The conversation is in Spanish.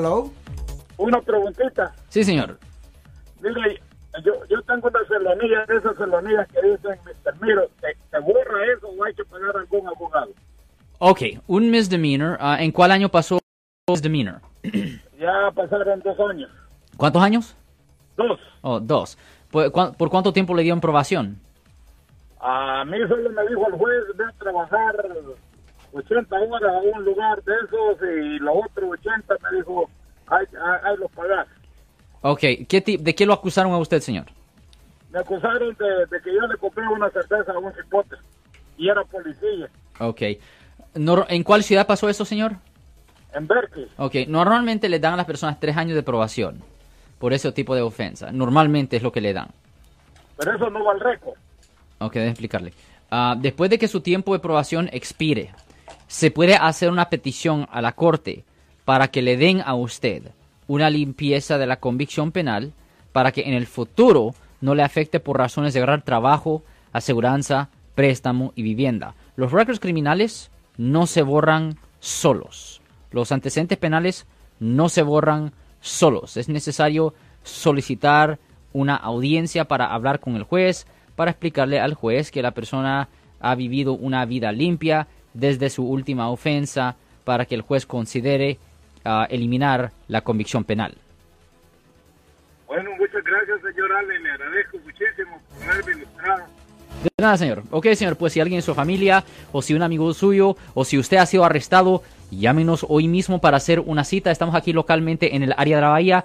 Hello. Una preguntita. Sí, señor. Mire, yo, yo tengo una celanía, de esas celanías que dicen, Mr. Miro, ¿te, te borra eso o hay que pagar a algún abogado? Ok, un misdemeanor. ah, ¿En cuál año pasó un misdemeanor? Ya pasaron dos años. ¿Cuántos años? Dos. Oh, dos. ¿Por, cuán- por cuánto tiempo le dieron probación? A mí solo me dijo el juez, a trabajar 80 horas a un lugar de esos y los otros 80 me dijo, hay, hay, hay los pagar. Ok, ¿qué ti- ¿de qué lo acusaron a usted, señor? Me acusaron de, de que yo le compré una cerveza a un cipote y era policía Ok. ¿En cuál ciudad pasó eso, señor? en Berkeley. Ok, normalmente le dan a las personas tres años de probación por ese tipo de ofensa. Normalmente es lo que le dan. Pero eso no va al récord. Ok, déjeme explicarle. Ah, después de que su tiempo de probación expire, se puede hacer una petición a la corte para que le den a usted una limpieza de la convicción penal para que en el futuro no le afecte por razones de agarrar trabajo, aseguranza, préstamo y vivienda. Los récords criminales no se borran solos. Los antecedentes penales no se borran solos. Es necesario solicitar una audiencia para hablar con el juez, para explicarle al juez que la persona ha vivido una vida limpia desde su última ofensa, para que el juez considere ah, eliminar la convicción penal. Bueno, muchas gracias, señor Allen. Le agradezco muchísimo por haberme ilustrado. De nada, señor. Ok, señor, pues si alguien en su familia, o si un amigo suyo, o si usted ha sido arrestado, llámenos hoy mismo para hacer una cita. Estamos aquí localmente en el área de la Bahía,